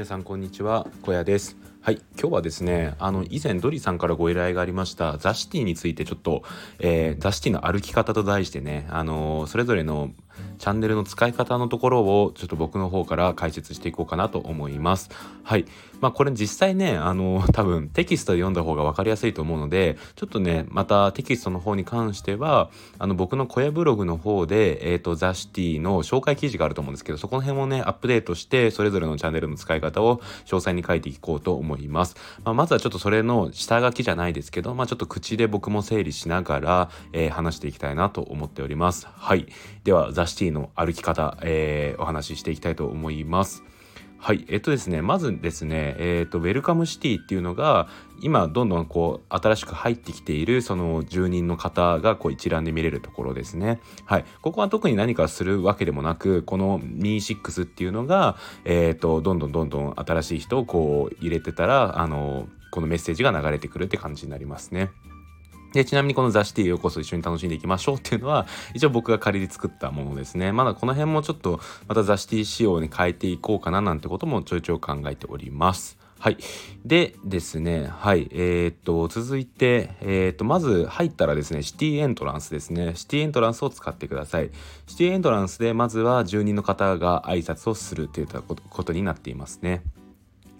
皆さんこんにちは。小屋です。はい。今日はですねあの以前ドリさんからご依頼がありましたザシティについてちょっと、えー、ザシティの歩き方と題してねあのそれぞれのチャンネルの使い方のところをちょっと僕の方から解説していこうかなと思います。はい。まあこれ実際ね、あの多分テキストで読んだ方が分かりやすいと思うので、ちょっとね、またテキストの方に関しては、あの僕の小屋ブログの方で、えっ、ー、と、ザ・シティの紹介記事があると思うんですけど、そこの辺もね、アップデートして、それぞれのチャンネルの使い方を詳細に書いていこうと思います。まあ、まずはちょっとそれの下書きじゃないですけど、まあちょっと口で僕も整理しながら、えー、話していきたいなと思っております。はい。では、ザ・シティの歩き方、えー、お話ししていきたいと思います。はい、えっとですね、まずですね、えっ、と、ウェルカムシティっていうのが、今、どんどんこう、新しく入ってきている、その住人の方が、こう、一覧で見れるところですね。はい、ここは特に何かするわけでもなく、この26っていうのが、えっ、と、どんどんどんどん新しい人をこう、入れてたら、あの、このメッセージが流れてくるって感じになりますね。で、ちなみにこのザ・シティようこそ一緒に楽しんでいきましょうっていうのは、一応僕が仮で作ったものですね。まだこの辺もちょっと、またザ・シティ仕様に変えていこうかななんてこともちょいちょい考えております。はい。でですね、はい。えー、っと、続いて、えー、っと、まず入ったらですね、シティエントランスですね。シティエントランスを使ってください。シティエントランスで、まずは住人の方が挨拶をするといったことになっていますね。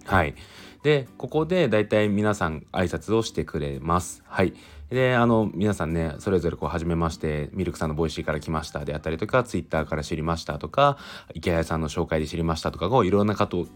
はい。で、ここでだいたい皆さん挨拶をしてくれます。はい。で、あの、皆さんね、それぞれこう、はじめまして、ミルクさんのボイシーから来ましたであったりとか、ツイッターから知りましたとか、池谷さんの紹介で知りましたとか、こう、いろんなかと、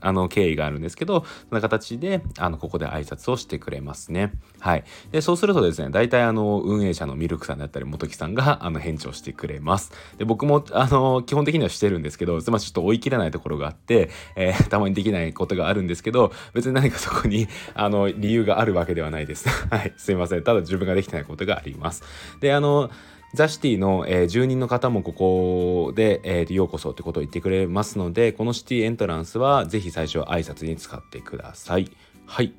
あの、経緯があるんですけど、そんな形で、あの、ここで挨拶をしてくれますね。はい。で、そうするとですね、大体あの、運営者のミルクさんであったり、元木さんが、あの、返事をしてくれます。で、僕も、あの、基本的にはしてるんですけど、つまりちょっと追い切れないところがあって、えー、たまにできないことがあるんですけど、別に何かそこに、あの、理由があるわけではないです。はい。すいません。ただ自分ができてないことがあります。で、あの、ザ・シティの、えー、住人の方もここで、えー、ようこそってことを言ってくれますので、このシティエントランスはぜひ最初は挨拶に使ってください。はい。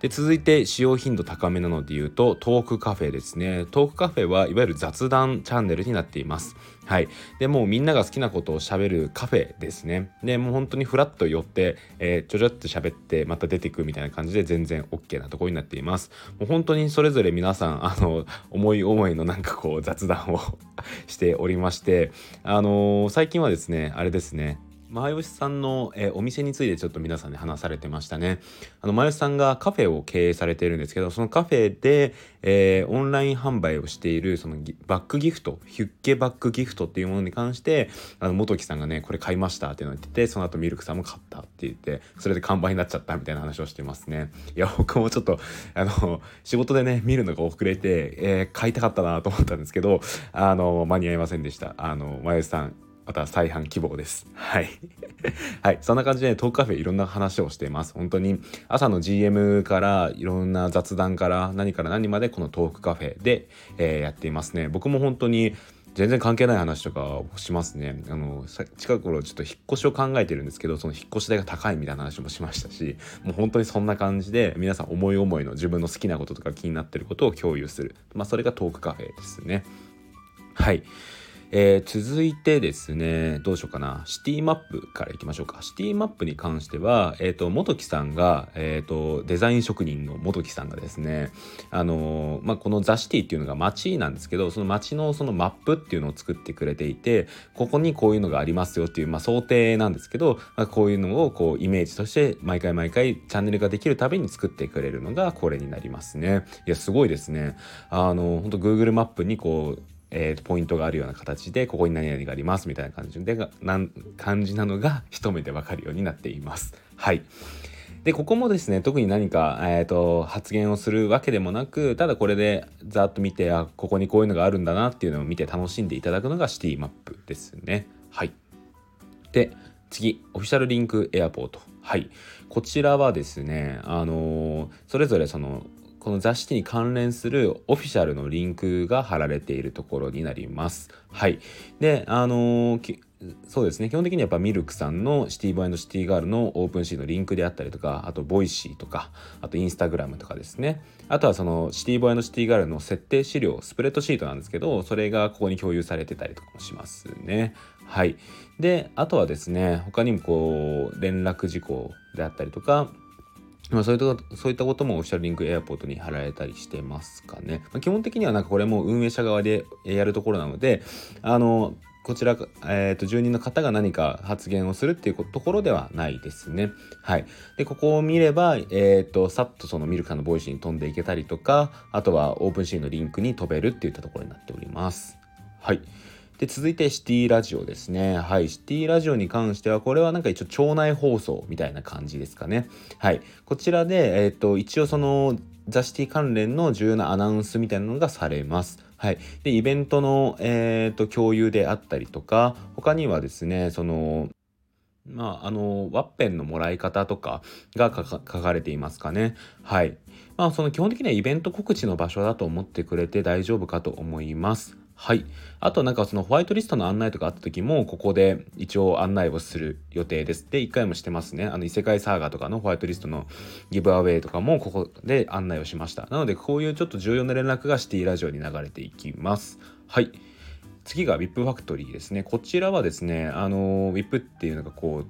で続いて使用頻度高めなので言うとトークカフェですね。トークカフェはいわゆる雑談チャンネルになっています。はい。でもうみんなが好きなことをしゃべるカフェですね。でもう本当にフラッと寄って、えー、ちょちょっと喋ってまた出てくみたいな感じで全然 OK なところになっています。もう本当にそれぞれ皆さんあの思い思いのなんかこう雑談を しておりましてあのー、最近はですねあれですね。前吉さんの、えー、お店についてちょっと皆さんで話されてましたね。あの前吉さんがカフェを経営されているんですけどそのカフェで、えー、オンライン販売をしているそのバックギフトヒュッケバックギフトっていうものに関してあの元木さんがねこれ買いましたっていうのを言っててその後ミルクさんも買ったって言ってそれで完売になっちゃったみたいな話をしてますね。いや僕もちょっとあの仕事でね見るのが遅れて、えー、買いたかったなと思ったんですけどあの間に合いませんでした。あの前吉さんまた再販希望です。はい。はい。そんな感じで、トークカフェいろんな話をしています。本当に朝の GM からいろんな雑談から何から何までこのトークカフェで、えー、やっていますね。僕も本当に全然関係ない話とかしますね。あの、近頃ちょっと引っ越しを考えてるんですけど、その引っ越し代が高いみたいな話もしましたし、もう本当にそんな感じで皆さん思い思いの自分の好きなこととか気になってることを共有する。まあそれがトークカフェですね。はい。えー、続いてですね、どうしようかな。シティマップからいきましょうか。シティマップに関しては、えっ、ー、と、元木さんが、えっ、ー、と、デザイン職人の元木さんがですね、あのまあ、このザ・シティっていうのが街なんですけど、その街のそのマップっていうのを作ってくれていて、ここにこういうのがありますよっていう、まあ、想定なんですけど、まあ、こういうのをこう、イメージとして毎回毎回チャンネルができるたびに作ってくれるのがこれになりますね。いや、すごいですね。あの、本当 Google マップにこう、えー、ポイントがあるような形でここに何々がありますみたいな感じでなん感じなのが一目でわかるようになっています。はいでここもですね特に何か、えーと、発言をするわけでもなくただこれでざっと見てあここにこういうのがあるんだなっていうのを見て楽しんでいただくのがシティマップですね。はいで次オフィシャルリンクエアポートはいこちらはですねあのー、それぞれそのこの雑誌に関連するオフィシャルのリンクが貼られているところになります。はい。で、あのー、そうですね基本的にはやっぱミルクさんのシティボーイシティガールの OpenSea のリンクであったりとかあとボイシーとかあとインスタグラムとかですねあとはそのシティボーイシティガールの設定資料スプレッドシートなんですけどそれがここに共有されてたりとかもしますねはいであとはですね他にもこう連絡事項であったりとかまあ、そういったそういったこともオフィシャルリンクエアポートに貼られたりしてますかね。まあ、基本的にはなんかこれも運営者側でやるところなので、あの、こちら、えーと、住人の方が何か発言をするっていうところではないですね。はい。で、ここを見れば、えっ、ー、と、さっとそのミルカのボイスに飛んでいけたりとか、あとはオープンシーンのリンクに飛べるっていったところになっております。はい。で続いてシティラジオですねはいシティラジオに関してはこれはなんか一応町内放送みたいな感じですかねはいこちらでえっ、ー、と一応そのザ・シティ関連の重要なアナウンスみたいなのがされますはい、でイベントの、えーと、共有であったりとか他にはですねそのまあ、あのワッペンのもらい方とかが書かれていますかね。はい。まあ、その基本的にはイベント告知の場所だと思ってくれて大丈夫かと思います。はい。あとなんかそのホワイトリストの案内とかあった時もここで一応案内をする予定です。で、1回もしてますね。あの異世界サーガとかのホワイトリストのギブアウェイとかもここで案内をしました。なのでこういうちょっと重要な連絡がシティラジオに流れていきます。はい。次が VIP ファクトリーですね。こちらはですね、あの VIP っていうのがこう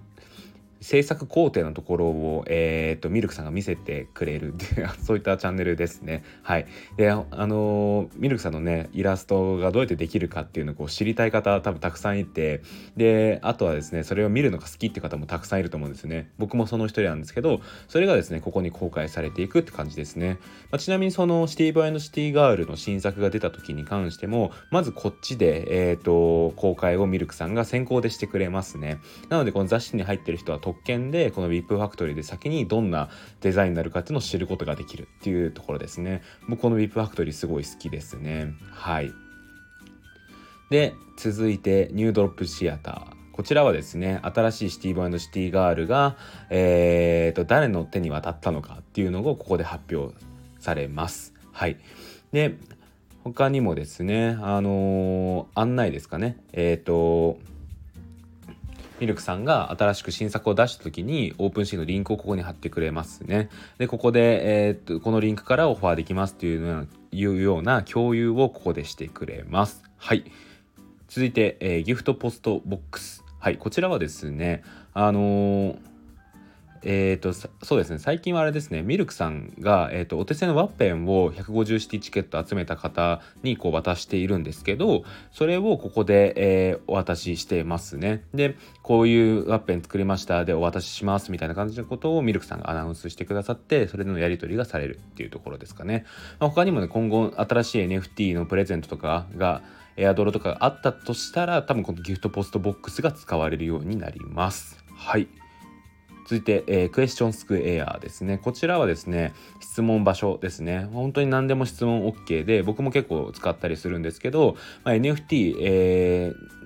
制作工程のところを、えーと、ミルクさんが見せてくれるって そういったチャンネルですね。はい、であの、ミルクさんのねイラストがどうやってできるかっていうのをこう知りたい方多分たくさんいてであとはですねそれを見るのが好きって方もたくさんいると思うんですね。僕もその一人なんですけどそれがですねここに公開されていくって感じですね。まあ、ちなみにそのシティボーイシティガールの新作が出た時に関してもまずこっちで、えーと公開をミルクさんが先行でしてくれますね。なのでこの雑誌に入ってる人は特権でこの VIP ファクトリーで先にどんなデザインになるかっていうのを知ることができるっていうところですね。僕この VIP ファクトリーすごい好きですね。はい。で続いてニュードロップシアターこちらはですね新しいシティボーイシティガールが、えーと、誰の手に渡ったのかっていうのをここで発表されます。はい。で他にもですねあのー、案内ですかね。えっ、ー、とミルクさんが新しく新作を出した時にオープンシーのリンクをここに貼ってくれますね。で、ここで、えー、っと、このリンクからオファーできますっていうようないうような共有をここでしてくれます。はい。続いて、えー、ギフトポストボックス。はい、こちらはですね、あのーえっ、ー、と、そうですね、最近はあれですね、ミルクさんが、え、ー、と、お手製のワッペンを150シティチケット集めた方にこう渡しているんですけど、それをここで、えー、お渡ししてますね。で、こういうワッペン作りましたでお渡ししますみたいな感じのことをミルクさんがアナウンスしてくださって、それでのやり取りがされるっていうところですかね。まあ、他にもね、今後新しい NFT のプレゼントとかが、エアドロとかがあったとしたら、多分このギフトポストボックスが使われるようになります。はい。続いて、えー、クエスチョンスクエアですね。こちらはですね、質問場所ですね。本当に何でも質問 OK で、僕も結構使ったりするんですけど、まあ、NFT、えー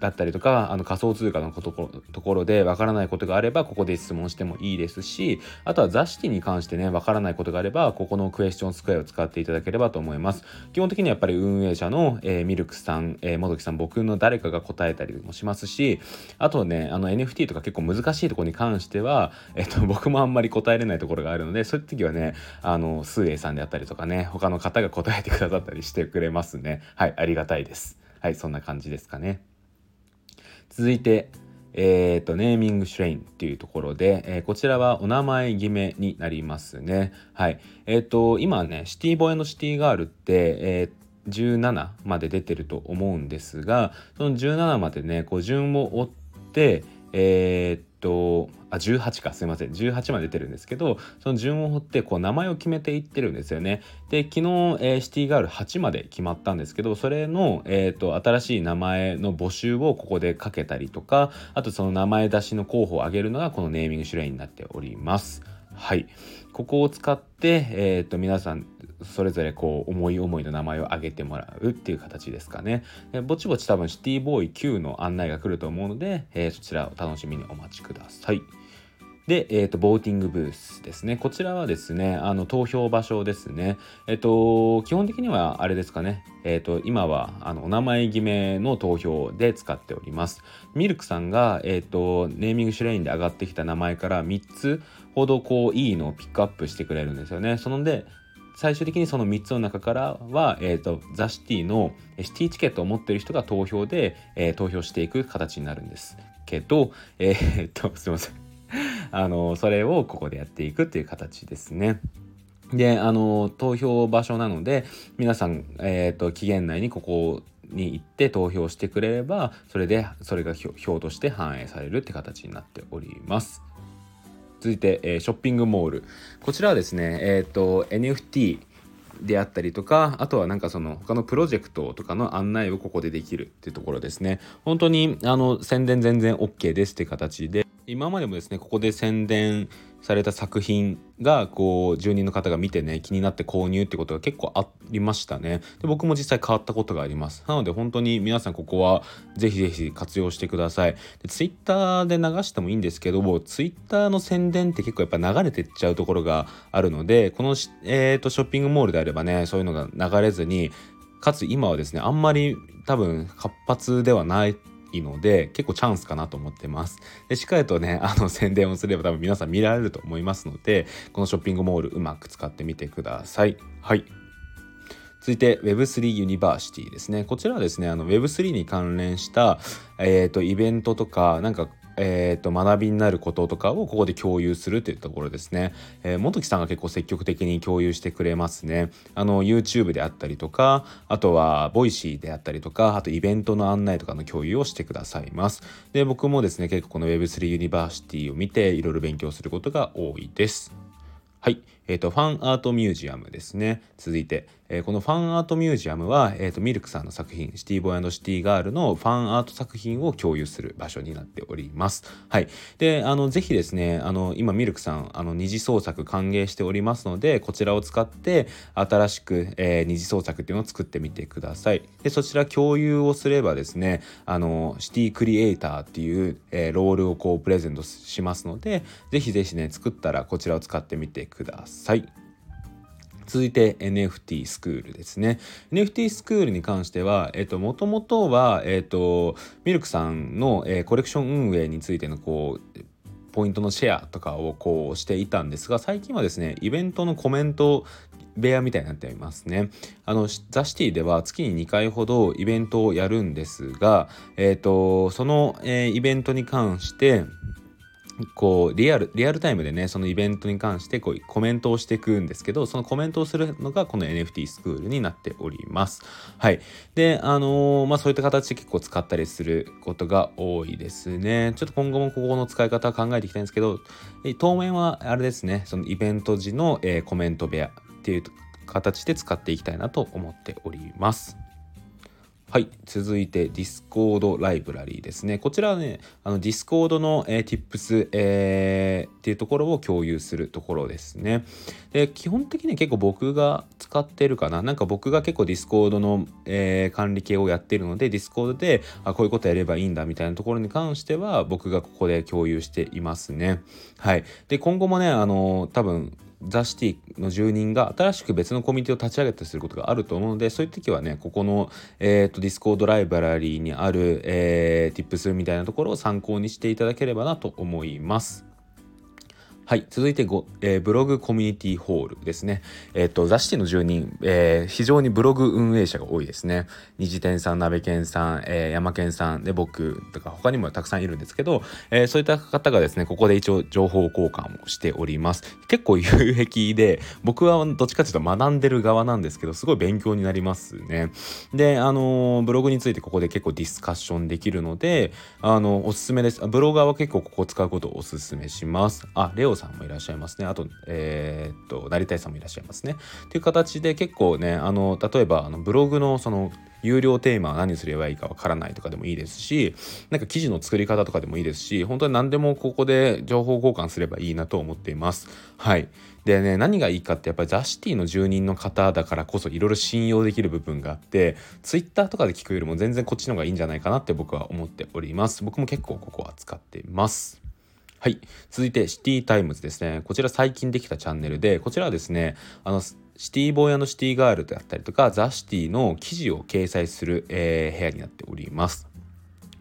だったりとかあの仮想通貨のところでわからないことがあればここで質問してもいいですしあとは雑誌に関してねわからないことがあればここのクエスチョンスクエアを使っていただければと思います。基本的にはやっぱり運営者の、えー、ミルクさん、えー、もどきさん僕の誰かが答えたりもしますしあとねあの NFT とか結構難しいところに関しては、えっと、僕もあんまり答えれないところがあるのでそういう時はねあのスーエイさんであったりとかね他の方が答えてくださったりしてくれますね。はいありがたいです。はいそんな感じですかね。続いて、えーと、ネーミングシュレインっていうところで、えー、こちらはお名前決めになりますね。はい。えっ、ー、と、今ね、シティボーイのシティガールって、えー、17まで出てると思うんですが、その17までね、こう順を追って、えー、っとあ18かすいません。18まで出てるんですけどその順を追ってこう名前を決めていってるんですよね。で昨日、えー、シティガール8まで決まったんですけどそれの、えーと、新しい名前の募集をここでかけたりとかあとその名前出しの候補を挙げるのがこのネーミング種類になっております。はい。ここを使って、えーと、皆さんそれぞれこう思い思いの名前を挙げてもらうっていう形ですかね。ぼちぼち多分シティボーイ Q の案内が来ると思うので、えー、そちらを楽しみにお待ちください。で、えーと、ボーティングブースですね。こちらはですねあの投票場所ですね。えっ、ー、と基本的にはあれですかね。えっ、ー、と今はあのお名前決めの投票で使っております。ミルクさんが、えっ、ー、とネーミングシュレインで上がってきた名前から3つほどこういいのをピックアップしてくれるんですよねそので最終的にその3つの中からは、えーと、ザ・シティのシティチケットを持ってる人が投票で、えー、投票していく形になるんですけど、えー、っとすいませんあのそれをここでやっていくっていう形ですね。であの投票場所なので皆さん、えーと、期限内にここに行って投票してくれればそれでそれが票として反映されるって形になっております。続いて、えー、ショッピングモール。こちらはですね、えーと、NFT であったりとかあとはなんかその他のプロジェクトとかの案内をここでできるっていうところですね。本当にあの宣伝全然 OK ですって形で今までもですねここで宣伝された作品がこう住人の方が見てね気になって購入ってことが結構ありましたね。で僕も実際変わったことがあります。なので本当に皆さんここはぜひぜひ活用してください。でツイッターで流してもいいんですけどもツイッターの宣伝って結構やっぱ流れてっちゃうところがあるのでこの、えーと、ショッピングモールであればねそういうのが流れずにかつ今はですねあんまり多分活発ではないので結構チャンスかなと思ってます。でしっかりとね あの宣伝をすれば多分皆さん見られると思いますのでこのショッピングモールうまく使ってみてください。はい続いて Web3 ユニバーシティですね。こちらはですね、あの Web3 に関連した、えーと、イベントとか、なんかえーと、学びになることとかをここで共有するというところですね。えー、元木さんが結構積極的に共有してくれますね。あの YouTube であったりとかあとは voicy であったりとかあとイベントの案内とかの共有をしてくださいます。で僕もですね結構この Web3 ユニバーシティを見ていろいろ勉強することが多いです。はい。えっ、ー、と、ファンアートミュージアムですね。続いて、えー、このファンアートミュージアムは、えーと、ミルクさんの作品シティボーイシティガールのファンアート作品を共有する場所になっております。はい、であのぜひですねあの今ミルクさんあの二次創作歓迎しておりますのでこちらを使って新しく、えー、二次創作っていうのを作ってみてください。でそちら共有をすればですねあのシティクリエイターっていう、えー、ロールをこうプレゼントしますのでぜひぜひね作ったらこちらを使ってみてください。続いて NFT スクールですね。NFT スクールに関しては、えっと、もともとは、えっと、ミルクさんの、えー、コレクション運営についての、こう、ポイントのシェアとかをこうしていたんですが、最近はですね、イベントのコメント部屋みたいになっていますね。あのザ・シティでは月に2回ほどイベントをやるんですが、えーと、その、えー、イベントに関してこうリアルリアルタイムでねそのイベントに関してこうコメントをしていくんですけどそのコメントをするのがこの NFT スクールになっております。はい。で、あのー、まあそういった形で結構使ったりすることが多いですね。ちょっと今後もここの使い方考えていきたいんですけど、当面はあれですね、そのイベント時の、えー、コメント部屋っていう形で使っていきたいなと思っております。はい。続いて、Discord ライブラリーですね。こちらはね、あの Discord の、えー、Tips、えー、っていうところを共有するところですね。で、基本的に結構僕が使ってるかな。なんか僕が結構 Discord の、えー、管理系をやってるので、Discord であこういうことやればいいんだみたいなところに関しては、僕がここで共有していますね。はい。で、今後もね、あの、多分、 THE CITY の住人が新しく別のコミュニティを立ち上げたりすることがあると思うのでそういう時はねここの、えーと、 Discord ライブラリーにある、えー、Tips みたいなところを参考にしていただければなと思います。はい。続いてご、えー、ブログコミュニティホールですね。えっ、ー、と、ザシティの住人、えー、非常にブログ運営者が多いですね。虹天さん、鍋健さん、えー、山健さん、で、僕とか他にもたくさんいるんですけど、えー、そういった方がですね、ここで一応情報交換をしております。結構 有益で、僕はどっちかというと学んでる側なんですけど、すごい勉強になりますね。で、あの、ブログについてここで結構ディスカッションできるので、あの、おすすめです。ブロガーは結構ここ使うことをおすすめします。あ、レオさんもいらっしゃいますね。あと、えー、っと、成田さんもいらっしゃいますね。っていう形で結構ね、あの、例えば、あのブログのその、有料テーマは何すればいいかわからないとかでもいいですし、なんか記事の作り方とかでもいいですし、本当に何でもここで情報交換すればいいなと思っています。はい。でね、何がいいかってやっぱりザ・シティの住人の方だからこそいろいろ信用できる部分があって、ツイッターとかで聞くよりも全然こっちの方がいいんじゃないかなって僕は思っております。僕も結構ここは使っています。はい。続いて、 CITY TIMES ですね。こちら最近できたチャンネルで、こちらはですね、あの、シティボーイシティガールであったりとか、 THE CITY の記事を掲載する、えー、部屋になっております。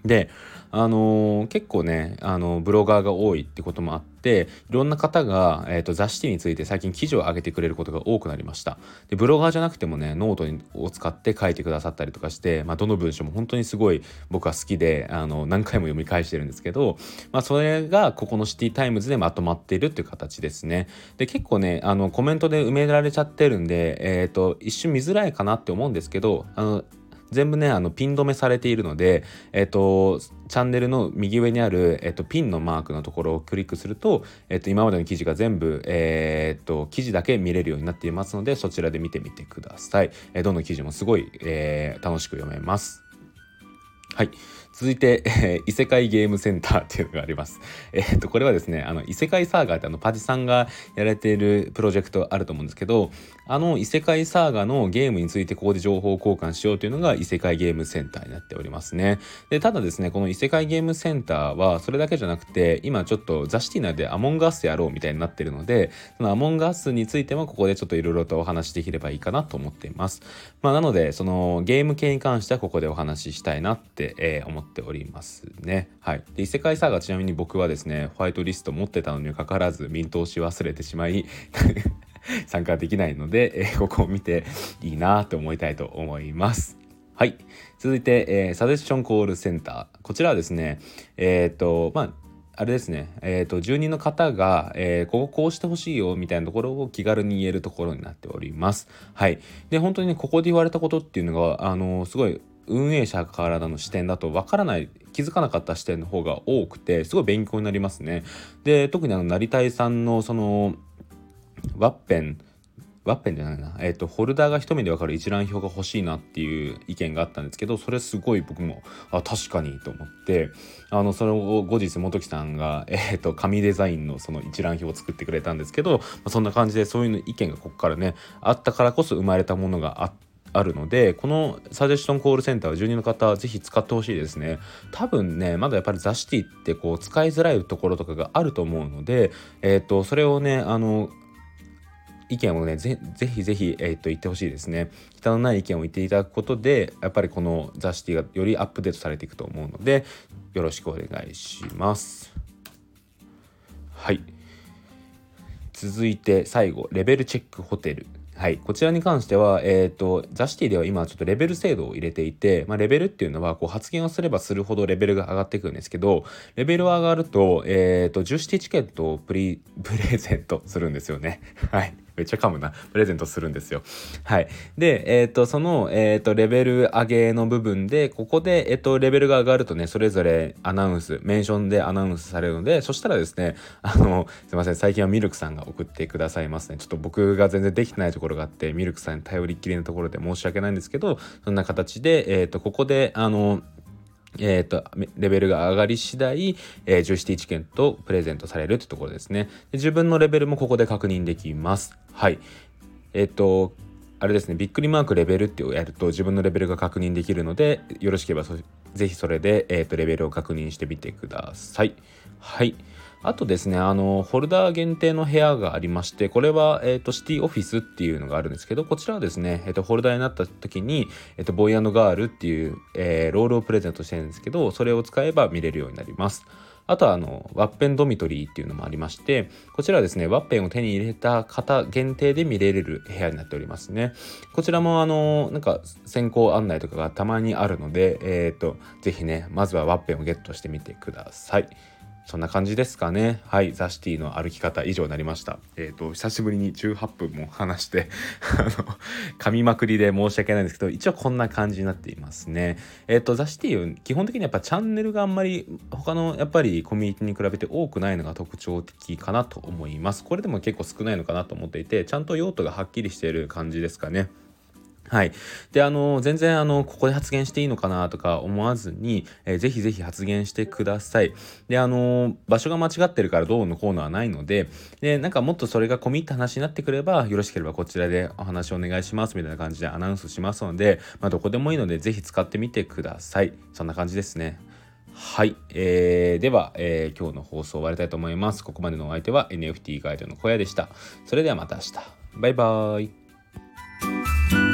で、あのー、結構ね、あのブロガーが多いってこともあっていろんな方が、えーと、雑誌について最近記事を上げてくれることが多くなりました。でブロガーじゃなくてもねノートを使って書いてくださったりとかして、まあ、どの文章も本当にすごい僕は好きであの何回も読み返してるんですけど、まあ、それがここの CITY TIMES でまとまっているっていう形ですね。で結構ねあのコメントで埋められちゃってるんで、えーと一瞬見づらいかなって思うんですけどあの全部ねあのピン止めされているので、えっと、チャンネルの右上にある、えっと、ピンのマークのところをクリックすると、えっと、今までの記事が全部、え、っと記事だけ見れるようになっていますのでそちらで見てみてください。えどの記事もすごい、えー、楽しく読めます。はい。続いて、えー、異世界ゲームセンターっていうのがあります。えー、っと、これはですね、あの、異世界サーガーってあの、パジさんがやられているプロジェクトあると思うんですけど、あの異世界サーガーのゲームについてここで情報交換しようというのが異世界ゲームセンターになっておりますね。で、ただですね、この異世界ゲームセンターはそれだけじゃなくて、今ちょっとザ・シティ内でアモンガースやろうみたいになってるので、そのアモンガースについてもここでちょっといろいろとお話しできればいいかなと思っています。まあ、なので、そのゲーム系に関してはここでお話ししたいなって、えー、思ってておりますね。はい。で異世界サーガちなみに僕はですねホワイトリスト持ってたのにかかわらずミントをし忘れてしまい 参加できないので、えー、ここを見ていいなと思いたいと思います。はい。続いて、えー、サジェスションコールセンター。こちらはですね、えっ、ー、と、まあ、あれですね、えーと、住人の方が、えー、こここうしてほしいよみたいなところを気軽に言えるところになっております。はい。で、本当にね、ここで言われたことっていうのが、あのすごい運営者からの視点だとわからない気づかなかった視点の方が多くてすごい勉強になりますね。で特にあの成田さんのそのワッペンワッペンじゃないな、えっ、ー、と、ホルダーが一目でわかる一覧表が欲しいなっていう意見があったんですけど、それすごい僕も、あ、確かにと思って、あの、それを後日元木さんが、えっ、ー、と、紙デザインのその一覧表を作ってくれたんですけど、まあ、そんな感じでそういう意見がここからね、あったからこそ生まれたものがあって、あるのでこのサジェスションコールセンターは住人の方ぜひ使ってほしいですね。多分ねまだやっぱりザシティってこう使いづらいところとかがあると思うのでえっ、ー、とそれをねあの意見をねぜひぜひ、えー、と言ってほしいですね。汚ない意見を言っていただくことでやっぱりこのザシティがよりアップデートされていくと思うのでよろしくお願いします。はい。続いて最後レベルチェックホテル。はい、こちらに関しては、えーと、ザシティでは今ちょっとレベル制度を入れていて、まあ、レベルっていうのはこう発言をすればするほどレベルが上がっていくんですけどレベルは上がると,、えーと、と10シティチケットをプリ プレゼントするんですよね。はいめっちゃ噛むな。プレゼントするんですよ。はい。で、えっ、ー、と、その、えっ、ー、と、レベル上げの部分で、ここで、えっ、ー、と、レベルが上がるとね、それぞれアナウンス、メンションでアナウンスされるので、そしたらですね、あの、すいません、最近はミルクさんが送ってくださいますね。ちょっと僕が全然できてないところがあって、ミルクさんに頼りっきりのところで申し訳ないんですけど、そんな形で、えっ、と、ここで、あの、えーと、レベルが上がり次第、えー、ジョイシティチケットプレゼントされるってところですねで。自分のレベルもここで確認できます。はい。えっ、ー、と、あれですね、びっくりマークレベルってをやると自分のレベルが確認できるので、よろしければぜひそれで、えーと、レベルを確認してみてください。はい。あとですね、あの、ホルダー限定の部屋がありまして、これは、えっ、ー、と、シティオフィスっていうのがあるんですけど、こちらはですね、えっ、ー、と、ホルダーになった時に、えっ、ー、と、ボーイガールっていう、えロールをプレゼントしてるんですけど、それを使えば見れるようになります。あとはあのワッペンドミトリーっていうのもありましてこちらはですねワッペンを手に入れた方限定で見れる部屋になっておりますねこちらもあのなんか先行案内とかがたまにあるのでえっ、とぜひねまずはワッペンをゲットしてみてくださいそんな感じですかね。はい。ザ・シティの歩き方以上になりました。えっ、ー、と、久しぶりに18分も話して あの、噛みまくりで申し訳ないんですけど、一応こんな感じになっていますね。えっ、ー、と、ザ・シティ、基本的にやっぱチャンネルがあんまり他のやっぱりコミュニティに比べて多くないのが特徴的かなと思います。これでも結構少ないのかなと思っていて、ちゃんと用途がはっきりしている感じですかね。はい。で、あの、全然、あの、ここで発言していいのかなとか思わずに、えー、ぜひぜひ発言してください。で、あの、場所が間違ってるからどうのこうのはないので、で、なんかもっとそれが込み入った話になってくれば、よろしければこちらでお話をお願いしますみたいな感じでアナウンスしますので、まあ、どこでもいいので、ぜひ使ってみてください。そんな感じですね。はい、えー、では、えー、今日の放送終わりたいと思いますここまでのお相手は NFT ガイドの小屋でしたそれではまた明日バイバーイ